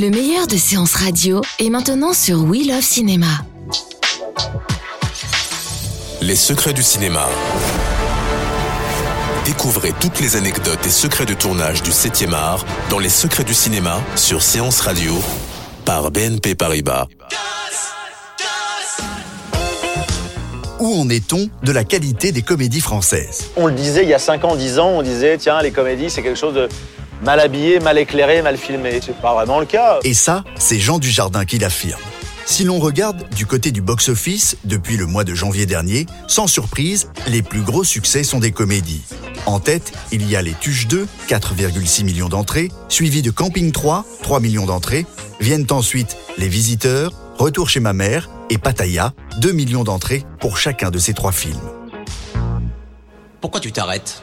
Le meilleur de séances radio est maintenant sur We Love Cinéma. Les secrets du cinéma. Découvrez toutes les anecdotes et secrets de tournage du 7e art dans Les secrets du cinéma sur Séance Radio par BNP Paribas. Où en est-on de la qualité des comédies françaises? On le disait il y a 5 ans, 10 ans, on disait tiens, les comédies, c'est quelque chose de mal habillé, mal éclairé, mal filmé. C'est pas vraiment le cas. Et ça, c'est Jean Dujardin qui l'affirme. Si l'on regarde du côté du box-office, depuis le mois de janvier dernier, sans surprise, les plus gros succès sont des comédies. En tête, il y a Les Tuches 2, 4,6 millions d'entrées, suivi de Camping 3, 3 millions d'entrées. Viennent ensuite Les Visiteurs, Retour chez ma mère et Pattaya, 2 millions d'entrées pour chacun de ces trois films. Pourquoi tu t'arrêtes?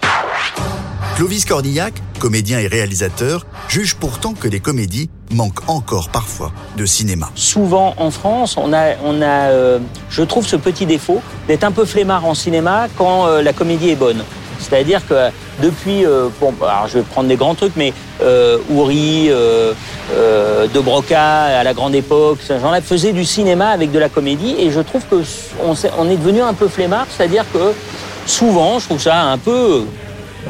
Clovis Cornillac, comédien et réalisateur, juge pourtant que les comédies manquent encore parfois de cinéma. Souvent en France, on a, on a euh, je trouve ce petit défaut d'être un peu flemmard en cinéma quand euh, la comédie est bonne. C'est-à-dire que depuis, euh, bon, alors je vais prendre des grands trucs, mais euh, Ouri, euh, euh, De Broca à la grande époque, ces gens-là faisaient du cinéma avec de la comédie, et je trouve que on, on est devenu un peu flemmard, c'est-à-dire que souvent, je trouve ça un peu,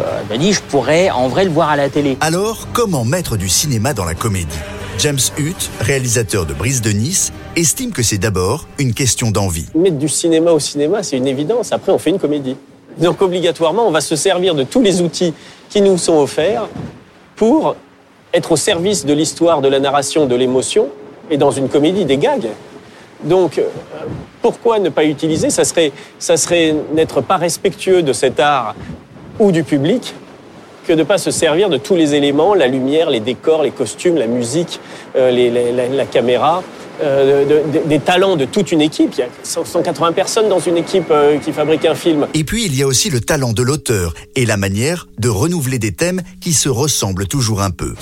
euh, me dis, je pourrais en vrai le voir à la télé. Alors, comment mettre du cinéma dans la comédie? James Hutt, réalisateur de Brise de Nice, estime que c'est d'abord une question d'envie. Mettre du cinéma au cinéma, c'est une évidence. Après, on fait une comédie. Donc, obligatoirement, on va se servir de tous les outils qui nous sont offerts pour être au service de l'histoire, de la narration, de l'émotion, et dans une comédie, des gags. Donc, euh, pourquoi ne pas utiliser? Ça serait, ça serait n'être pas respectueux de cet art ou du public que de ne pas se servir de tous les éléments, la lumière, les décors, les costumes, la musique, euh, les- les- la, la caméra, euh, de- de- des talents de toute une équipe. Il y a 100 180 personnes dans une équipe euh, qui fabrique un film. Et puis, il y a aussi le talent de l'auteur et la manière de renouveler des thèmes qui se ressemblent toujours un peu.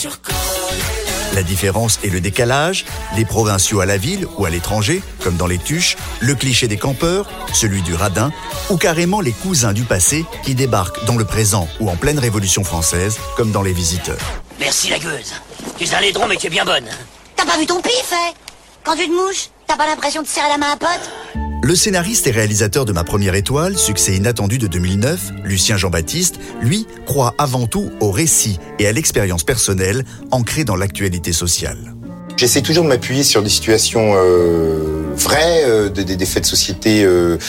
La différence est le décalage, les provinciaux à la ville ou à l'étranger, comme dans les tuches, le cliché des campeurs, celui du radin, ou carrément les cousins du passé qui débarquent dans le présent ou en pleine révolution française, comme dans les visiteurs. Merci la gueuse. Tu es un laidron mais tu es bien bonne. T'as pas vu ton pif, hein? Quand tu te mouches, t'as pas l'impression de serrer la main à un pote? Le scénariste et réalisateur de Ma Première Étoile, succès inattendu de 2009, Lucien Jean-Baptiste, lui, croit avant tout au récit et à l'expérience personnelle ancrée dans l'actualité sociale. J'essaie toujours de m'appuyer sur des situations euh, vraies, euh, des, faits de société euh,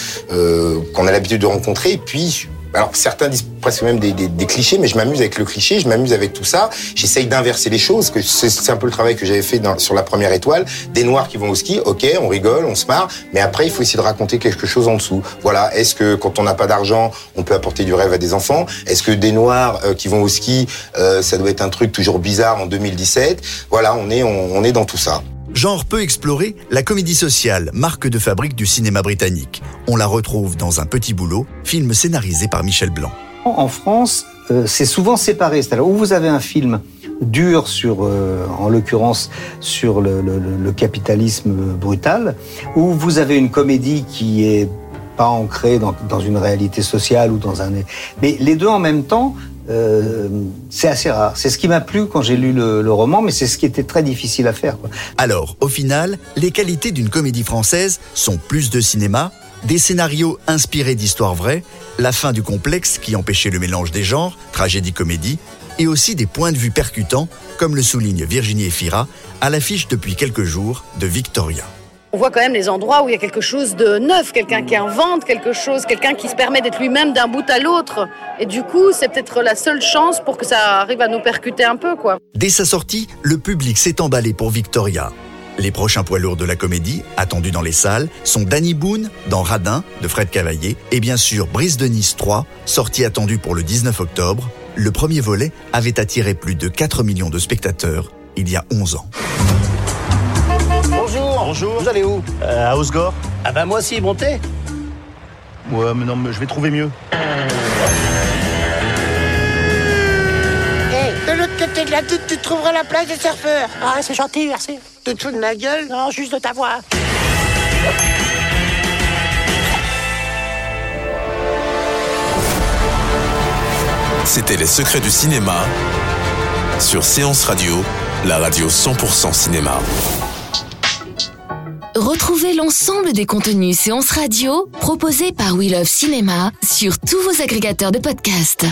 qu'on a l'habitude de rencontrer. Et puis, certains disent presque même des, clichés, mais je m'amuse avec le cliché, je m'amuse avec tout ça. J'essaye d'inverser les choses, c'est un peu le travail que j'avais fait sur la première étoile. Des noirs qui vont au ski, ok, on rigole, on se marre, mais après il faut essayer de raconter quelque chose en dessous. Voilà, est-ce que quand on n'a pas d'argent, on peut apporter du rêve à des enfants? Est-ce que des noirs euh, qui vont au ski, euh, ça doit être un truc toujours bizarre en 2017 Voilà, on est, on est dans tout ça. Genre peu exploré, la comédie sociale, marque de fabrique du cinéma britannique. On la retrouve dans Un petit boulot, film scénarisé par Michel Blanc. En France, euh, c'est souvent séparé. C'est-à-dire où vous avez un film dur sur, euh, en l'occurrence, sur le, capitalisme brutal, où vous avez une comédie qui est pas ancrée dans, une réalité sociale ou dans un. Mais les deux en même temps, euh, c'est assez rare. C'est ce qui m'a plu quand j'ai lu le, roman, mais c'est ce qui était très difficile à faire. Alors, au final, les qualités d'une comédie française sont plus de cinéma, des scénarios inspirés d'histoires vraies, la fin du complexe qui empêchait le mélange des genres, tragédie-comédie, et aussi des points de vue percutants, comme le souligne Virginie Efira, à l'affiche depuis quelques jours de Victoria. On voit quand même les endroits où il y a quelque chose de neuf, quelqu'un qui invente quelque chose, quelqu'un qui se permet d'être lui-même d'un bout à l'autre. Et du coup, c'est peut-être la seule chance pour que ça arrive à nous percuter un peu, quoi. Dès sa sortie, le public s'est emballé pour Victoria. Les prochains poids lourds de la comédie, attendus dans les salles, sont Danny Boone dans Radin de Fred Cavaillé et bien sûr Brise de Nice 3, sortie attendue pour le 19 octobre. Le premier volet avait attiré plus de 4 millions de spectateurs il y a 11 ans. Bonjour. Bonjour. Vous allez où? Euh, À Osgore. Ah bah moi aussi, montez. Ouais, mais non, mais je vais trouver mieux. Doute, tu trouveras la place des surfeurs. Ah, c'est gentil, merci. Tu te fous de ma gueule Non, juste de ta voix. C'était Les Secrets du cinéma sur Séance Radio, la radio 100% cinéma. Retrouvez l'ensemble des contenus séances radio proposés par We Love Cinéma sur tous vos agrégateurs de podcasts.